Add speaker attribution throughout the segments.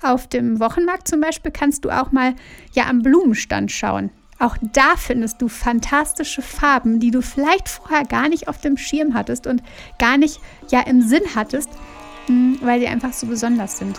Speaker 1: Auf dem Wochenmarkt zum Beispiel kannst du auch mal ja am Blumenstand schauen. Auch da findest du fantastische Farben, die du vielleicht vorher gar nicht auf dem Schirm hattest und gar nicht ja im Sinn hattest, hm, weil sie einfach so besonders sind.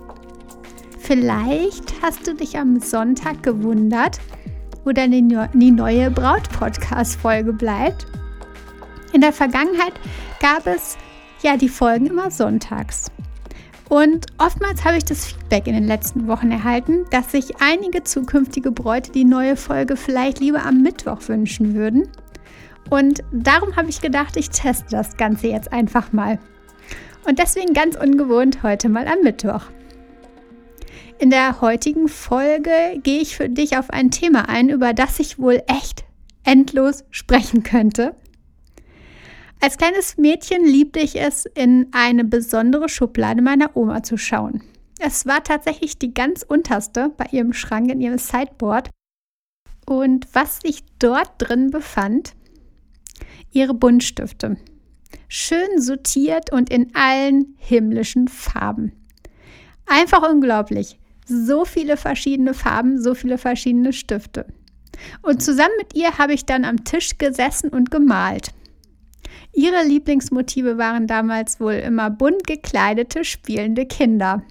Speaker 1: Vielleicht hast du dich am Sonntag gewundert, wo dann die neue Braut-Podcast-Folge bleibt. In der Vergangenheit gab es ja die Folgen immer sonntags. Und oftmals habe ich das Feedback in den letzten Wochen erhalten, dass sich einige zukünftige Bräute die neue Folge vielleicht lieber am Mittwoch wünschen würden. Und darum habe ich gedacht, ich teste das Ganze jetzt einfach mal. Und deswegen ganz ungewohnt heute mal am Mittwoch. In der heutigen Folge gehe ich für dich auf ein Thema ein, über das ich wohl echt endlos sprechen könnte. Als kleines Mädchen liebte ich es, in eine besondere Schublade meiner Oma zu schauen. Es war tatsächlich die ganz unterste bei ihrem Schrank in ihrem Sideboard. Und was sich dort drin befand, ihre Buntstifte. Schön sortiert und in allen himmlischen Farben. Einfach unglaublich so viele verschiedene Farben, so viele verschiedene Stifte. Und zusammen mit ihr habe ich dann am Tisch gesessen und gemalt. Ihre Lieblingsmotive waren damals wohl immer bunt gekleidete, spielende Kinder.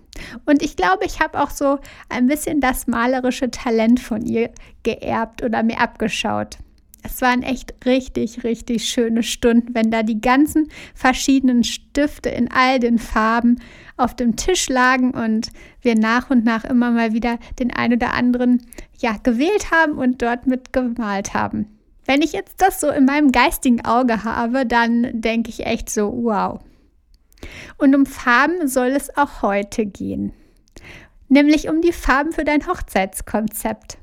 Speaker 1: Und ich glaube, ich habe auch so ein bisschen das malerische Talent von ihr geerbt oder mir abgeschaut. Es waren echt richtig, richtig schöne Stunden, wenn da die ganzen verschiedenen Stifte in all den Farben auf dem Tisch lagen und wir nach und nach immer mal wieder den einen oder anderen ja gewählt haben und dort mit gemalt haben. Wenn ich jetzt das so in meinem geistigen Auge habe, dann denke ich echt so, wow. Und um Farben soll es auch heute gehen. Nämlich um die Farben für dein Hochzeitskonzept.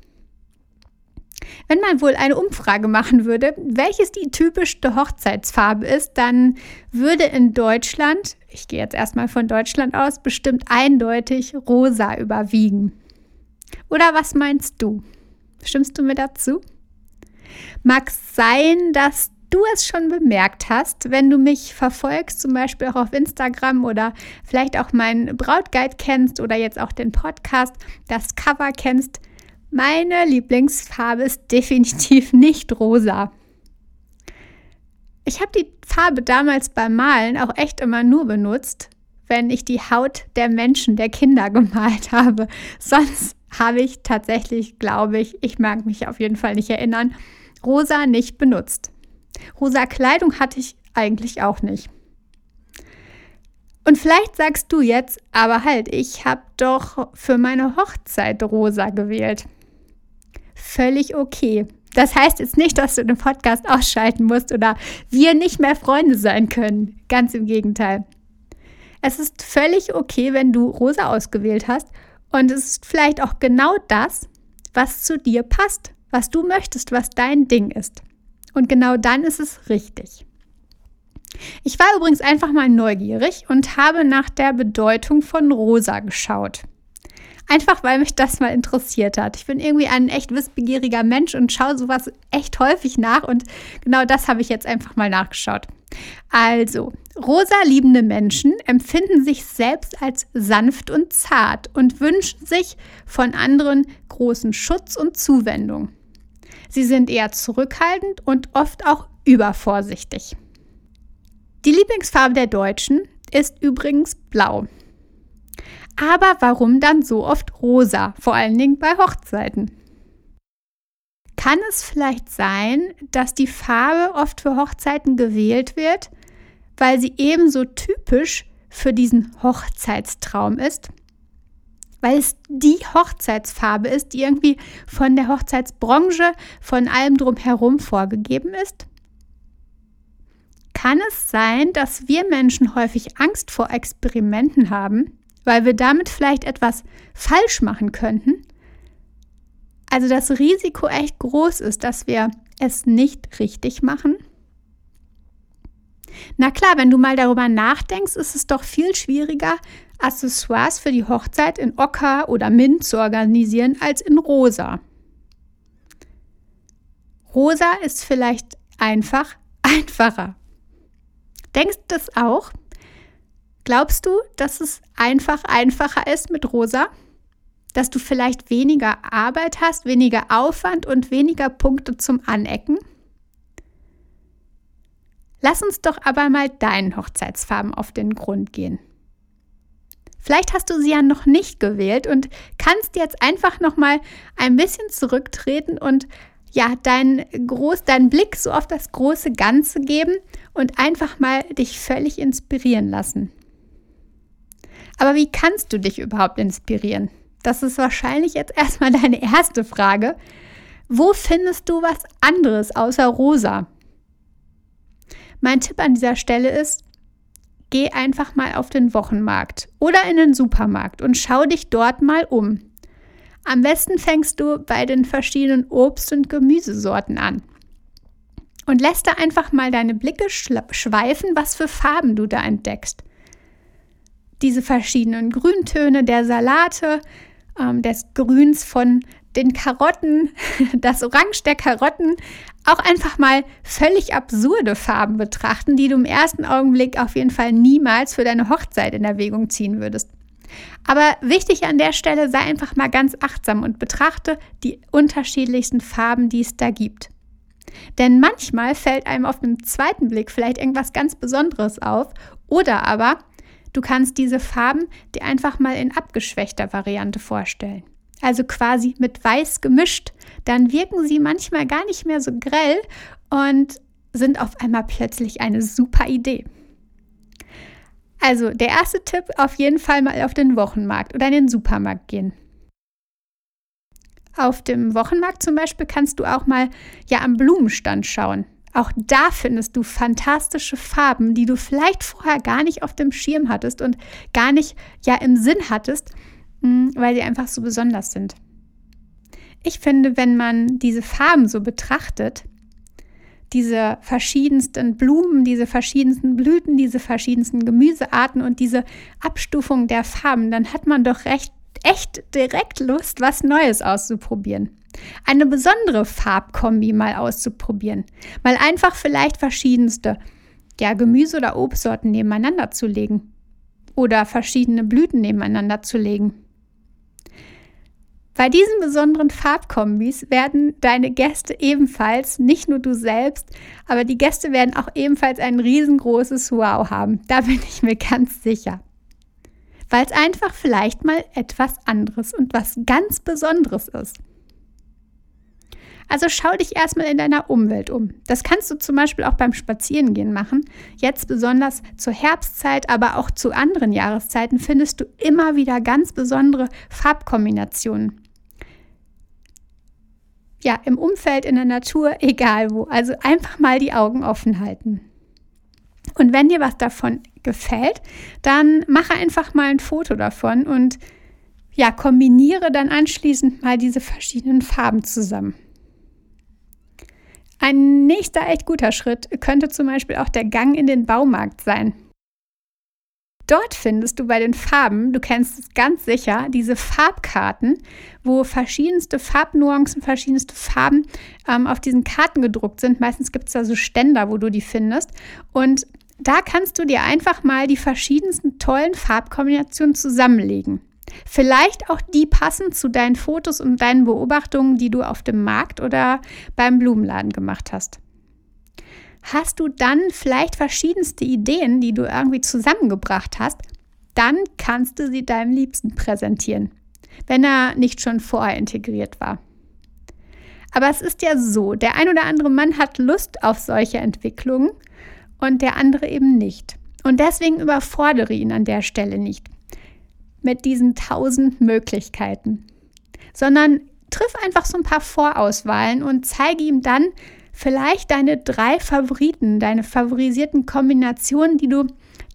Speaker 1: Wenn man wohl eine Umfrage machen würde, welches die typischste Hochzeitsfarbe ist, dann würde in Deutschland, ich gehe jetzt erstmal von Deutschland aus, bestimmt eindeutig rosa überwiegen. Oder was meinst du? Stimmst du mir dazu? Mag sein, dass du es schon bemerkt hast, wenn du mich verfolgst, zum Beispiel auch auf Instagram oder vielleicht auch meinen Brautguide kennst oder jetzt auch den Podcast, das Cover kennst, meine Lieblingsfarbe ist definitiv nicht rosa. Ich habe die Farbe damals beim Malen auch echt immer nur benutzt, wenn ich die Haut der Menschen, der Kinder gemalt habe. Sonst habe ich tatsächlich, glaube ich, ich mag mich auf jeden Fall nicht erinnern, rosa nicht benutzt. Rosa Kleidung hatte ich eigentlich auch nicht. Und vielleicht sagst du jetzt, aber halt, ich habe doch für meine Hochzeit rosa gewählt völlig okay. Das heißt jetzt nicht, dass du den Podcast ausschalten musst oder wir nicht mehr Freunde sein können. Ganz im Gegenteil. Es ist völlig okay, wenn du rosa ausgewählt hast und es ist vielleicht auch genau das, was zu dir passt, was du möchtest, was dein Ding ist. Und genau dann ist es richtig. Ich war übrigens einfach mal neugierig und habe nach der Bedeutung von rosa geschaut. Einfach weil mich das mal interessiert hat. Ich bin irgendwie ein echt wissbegieriger Mensch und schaue sowas echt häufig nach und genau das habe ich jetzt einfach mal nachgeschaut. Also, rosa liebende Menschen empfinden sich selbst als sanft und zart und wünschen sich von anderen großen Schutz und Zuwendung. Sie sind eher zurückhaltend und oft auch übervorsichtig. Die Lieblingsfarbe der Deutschen ist übrigens blau. Aber warum dann so oft rosa, vor allen Dingen bei Hochzeiten? Kann es vielleicht sein, dass die Farbe oft für Hochzeiten gewählt wird, weil sie ebenso typisch für diesen Hochzeitstraum ist? weil es die Hochzeitsfarbe ist, die irgendwie von der Hochzeitsbranche, von allem drumherum vorgegeben ist? Kann es sein, dass wir Menschen häufig Angst vor Experimenten haben, weil wir damit vielleicht etwas falsch machen könnten? Also das Risiko echt groß ist, dass wir es nicht richtig machen? Na klar, wenn du mal darüber nachdenkst, ist es doch viel schwieriger, Accessoires für die Hochzeit in Ocker oder Mint zu organisieren als in Rosa. Rosa ist vielleicht einfach einfacher. Denkst du das auch? Glaubst du, dass es einfach einfacher ist mit Rosa? Dass du vielleicht weniger Arbeit hast, weniger Aufwand und weniger Punkte zum Anecken? Lass uns doch aber mal deinen Hochzeitsfarben auf den Grund gehen. Vielleicht hast du sie ja noch nicht gewählt und kannst jetzt einfach noch mal ein bisschen zurücktreten und ja, deinen groß deinen Blick so auf das große Ganze geben und einfach mal dich völlig inspirieren lassen. Aber wie kannst du dich überhaupt inspirieren? Das ist wahrscheinlich jetzt erstmal deine erste Frage. Wo findest du was anderes außer rosa? Mein Tipp an dieser Stelle ist, geh einfach mal auf den Wochenmarkt oder in den Supermarkt und schau dich dort mal um. Am besten fängst du bei den verschiedenen Obst- und Gemüsesorten an. Und lässt da einfach mal deine Blicke schweifen, was für Farben du da entdeckst. Diese verschiedenen Grüntöne der Salate, ähm, des Grüns von den Karotten, das Orange der Karotten, auch einfach mal völlig absurde Farben betrachten, die du im ersten Augenblick auf jeden Fall niemals für deine Hochzeit in Erwägung ziehen würdest. Aber wichtig an der Stelle, sei einfach mal ganz achtsam und betrachte die unterschiedlichsten Farben, die es da gibt. Denn manchmal fällt einem auf den zweiten Blick vielleicht irgendwas ganz Besonderes auf oder aber du kannst diese Farben dir einfach mal in abgeschwächter Variante vorstellen also quasi mit weiß gemischt, dann wirken sie manchmal gar nicht mehr so grell und sind auf einmal plötzlich eine super Idee. Also der erste Tipp, auf jeden Fall mal auf den Wochenmarkt oder in den Supermarkt gehen. Auf dem Wochenmarkt zum Beispiel kannst du auch mal ja am Blumenstand schauen. Auch da findest du fantastische Farben, die du vielleicht vorher gar nicht auf dem Schirm hattest und gar nicht ja im Sinn hattest. Mm, weil sie einfach so besonders sind. Ich finde, wenn man diese Farben so betrachtet, diese verschiedensten Blumen, diese verschiedensten Blüten, diese verschiedensten Gemüsearten und diese Abstufung der Farben, dann hat man doch recht, echt direkt Lust, was Neues auszuprobieren. Eine besondere Farbkombi mal auszuprobieren. Mal einfach vielleicht verschiedenste ja, Gemüse- oder Obstsorten nebeneinander zu legen. Oder verschiedene Blüten nebeneinander zu legen. Bei diesen besonderen Farbkombis werden deine Gäste ebenfalls, nicht nur du selbst, aber die Gäste werden auch ebenfalls ein riesengroßes Wow haben. Da bin ich mir ganz sicher. Weil es einfach vielleicht mal etwas anderes und was ganz Besonderes ist. Also schau dich erstmal in deiner Umwelt um. Das kannst du zum Beispiel auch beim Spazierengehen machen. Jetzt besonders zur Herbstzeit, aber auch zu anderen Jahreszeiten findest du immer wieder ganz besondere Farbkombinationen ja, im Umfeld, in der Natur, egal wo. Also einfach mal die Augen offen halten. Und wenn dir was davon gefällt, dann mache einfach mal ein Foto davon und ja, kombiniere dann anschließend mal diese verschiedenen Farben zusammen. Ein nächster echt guter Schritt könnte zum Beispiel auch der Gang in den Baumarkt sein. Dort findest du bei den Farben, du kennst es ganz sicher, diese Farbkarten, wo verschiedenste Farbnuancen, verschiedenste Farben ähm, auf diesen Karten gedruckt sind. Meistens gibt es da so Ständer, wo du die findest. Und da kannst du dir einfach mal die verschiedensten tollen Farbkombinationen zusammenlegen. Vielleicht auch die passend zu deinen Fotos und deinen Beobachtungen, die du auf dem Markt oder beim Blumenladen gemacht hast hast du dann vielleicht verschiedenste Ideen, die du irgendwie zusammengebracht hast, dann kannst du sie deinem Liebsten präsentieren, wenn er nicht schon vorher integriert war. Aber es ist ja so, der ein oder andere Mann hat Lust auf solche Entwicklungen und der andere eben nicht. Und deswegen überfordere ihn an der Stelle nicht. Mit diesen tausend Möglichkeiten, sondern triff einfach so ein paar Vorauswahlen und zeige ihm dann vielleicht deine drei Favoriten, deine favorisierten Kombinationen, die du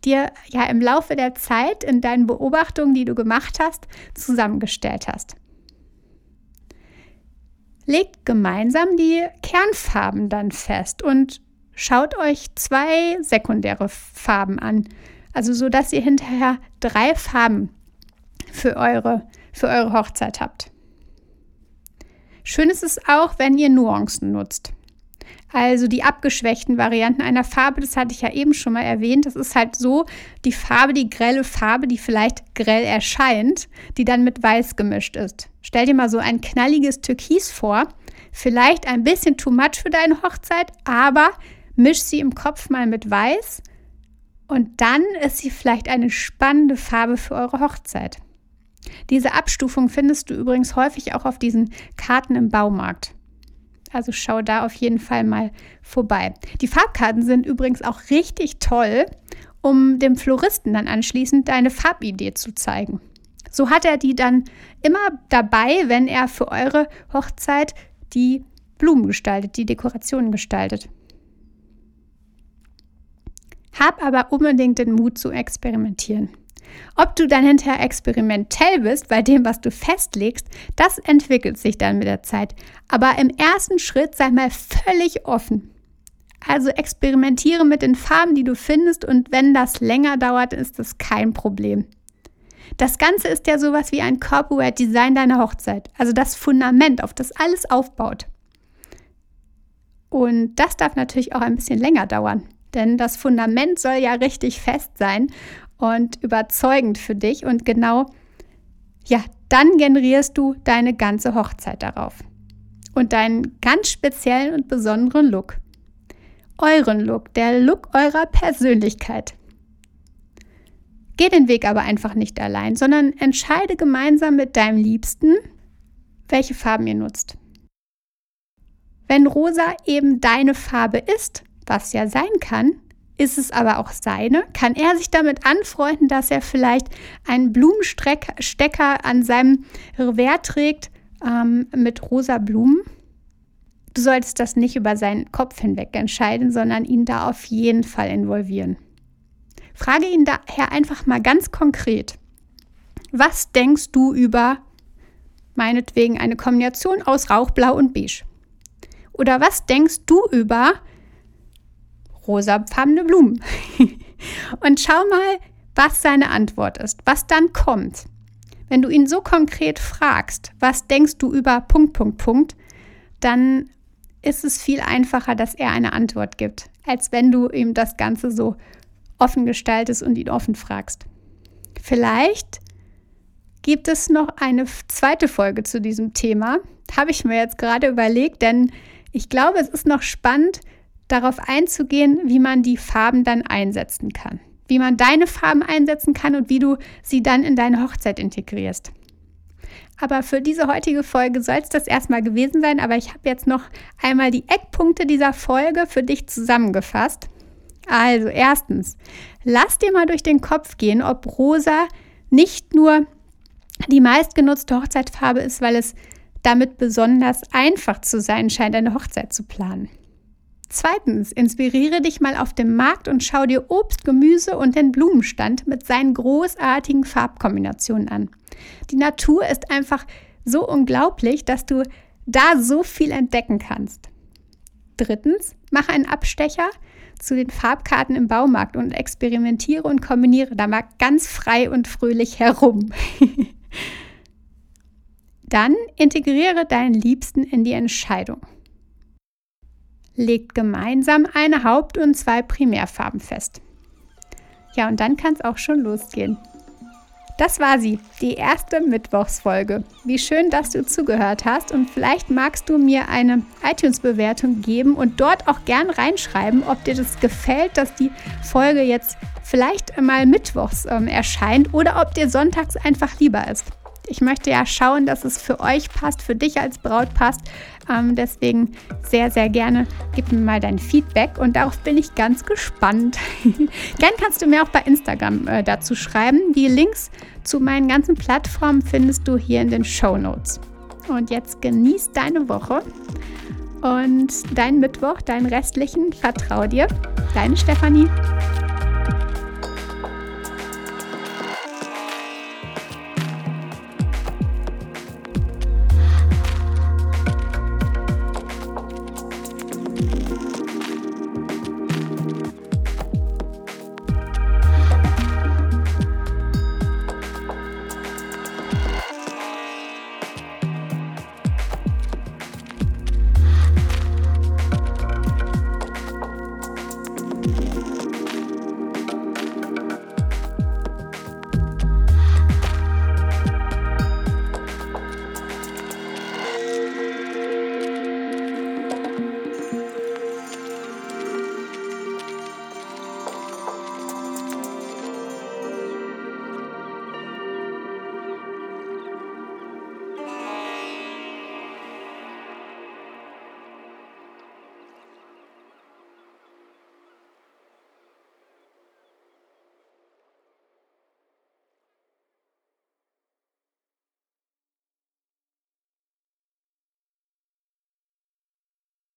Speaker 1: dir ja im Laufe der Zeit in deinen Beobachtungen, die du gemacht hast, zusammengestellt hast. Legt gemeinsam die Kernfarben dann fest und schaut euch zwei sekundäre Farben an. Also so, dass ihr hinterher drei Farben für eure, für eure Hochzeit habt. Schön ist es auch, wenn ihr Nuancen nutzt. Also die abgeschwächten Varianten einer Farbe, das hatte ich ja eben schon mal erwähnt. Das ist halt so die Farbe, die grelle Farbe, die vielleicht grell erscheint, die dann mit Weiß gemischt ist. Stell dir mal so ein knalliges Türkis vor. Vielleicht ein bisschen too much für deine Hochzeit, aber misch sie im Kopf mal mit Weiß und dann ist sie vielleicht eine spannende Farbe für eure Hochzeit. Diese Abstufung findest du übrigens häufig auch auf diesen Karten im Baumarkt. Also schau da auf jeden Fall mal vorbei. Die Farbkarten sind übrigens auch richtig toll, um dem Floristen dann anschließend deine Farbidee zu zeigen. So hat er die dann immer dabei, wenn er für eure Hochzeit die Blumen gestaltet, die Dekorationen gestaltet. Hab aber unbedingt den Mut zu experimentieren. Ob du dann hinterher experimentell bist bei dem, was du festlegst, das entwickelt sich dann mit der Zeit. Aber im ersten Schritt sei mal völlig offen. Also experimentiere mit den Farben, die du findest und wenn das länger dauert, ist das kein Problem. Das Ganze ist ja sowas wie ein Corporate Design deiner Hochzeit, also das Fundament, auf das alles aufbaut. Und das darf natürlich auch ein bisschen länger dauern, denn das Fundament soll ja richtig fest sein und überzeugend für dich und genau, ja, dann generierst du deine ganze Hochzeit darauf. Und deinen ganz speziellen und besonderen Look. Euren Look, der Look eurer Persönlichkeit. Geh den Weg aber einfach nicht allein, sondern entscheide gemeinsam mit deinem Liebsten, welche Farben ihr nutzt. Wenn rosa eben deine Farbe ist, was ja sein kann, ist es aber auch seine? Kann er sich damit anfreunden, dass er vielleicht einen Blumenstecker an seinem Revers trägt ähm, mit rosa Blumen? Du solltest das nicht über seinen Kopf hinweg entscheiden, sondern ihn da auf jeden Fall involvieren. Frage ihn daher einfach mal ganz konkret. Was denkst du über meinetwegen eine Kombination aus Rauchblau und Beige? Oder was denkst du über rosafarbene Blumen. und schau mal, was seine Antwort ist, was dann kommt. Wenn du ihn so konkret fragst, was denkst du über Punkt, Punkt, Punkt, dann ist es viel einfacher, dass er eine Antwort gibt, als wenn du ihm das Ganze so offen gestaltest und ihn offen fragst. Vielleicht gibt es noch eine zweite Folge zu diesem Thema. Habe ich mir jetzt gerade überlegt, denn ich glaube, es ist noch spannend, darauf einzugehen, wie man die Farben dann einsetzen kann. Wie man deine Farben einsetzen kann und wie du sie dann in deine Hochzeit integrierst. Aber für diese heutige Folge soll es das erstmal gewesen sein. Aber ich habe jetzt noch einmal die Eckpunkte dieser Folge für dich zusammengefasst. Also erstens, lass dir mal durch den Kopf gehen, ob rosa nicht nur die meistgenutzte Hochzeitfarbe ist, weil es damit besonders einfach zu sein scheint, eine Hochzeit zu planen. Zweitens, inspiriere dich mal auf dem Markt und schau dir Obst, Gemüse und den Blumenstand mit seinen großartigen Farbkombinationen an. Die Natur ist einfach so unglaublich, dass du da so viel entdecken kannst. Drittens, mach einen Abstecher zu den Farbkarten im Baumarkt und experimentiere und kombiniere da mal ganz frei und fröhlich herum. Dann integriere deinen Liebsten in die Entscheidung legt gemeinsam eine Haupt- und zwei Primärfarben fest. Ja, und dann kann es auch schon losgehen. Das war sie, die erste Mittwochsfolge. Wie schön, dass du zugehört hast und vielleicht magst du mir eine iTunes-Bewertung geben und dort auch gern reinschreiben, ob dir das gefällt, dass die Folge jetzt vielleicht mal mittwochs ähm, erscheint oder ob dir sonntags einfach lieber ist. Ich möchte ja schauen, dass es für euch passt, für dich als Braut passt. Ähm, deswegen sehr, sehr gerne gib mir mal dein Feedback und darauf bin ich ganz gespannt. Gern kannst du mir auch bei Instagram äh, dazu schreiben. Die Links zu meinen ganzen Plattformen findest du hier in den Show Notes. Und jetzt genieß deine Woche und deinen Mittwoch, deinen restlichen. Vertrau dir. Deine Stefanie.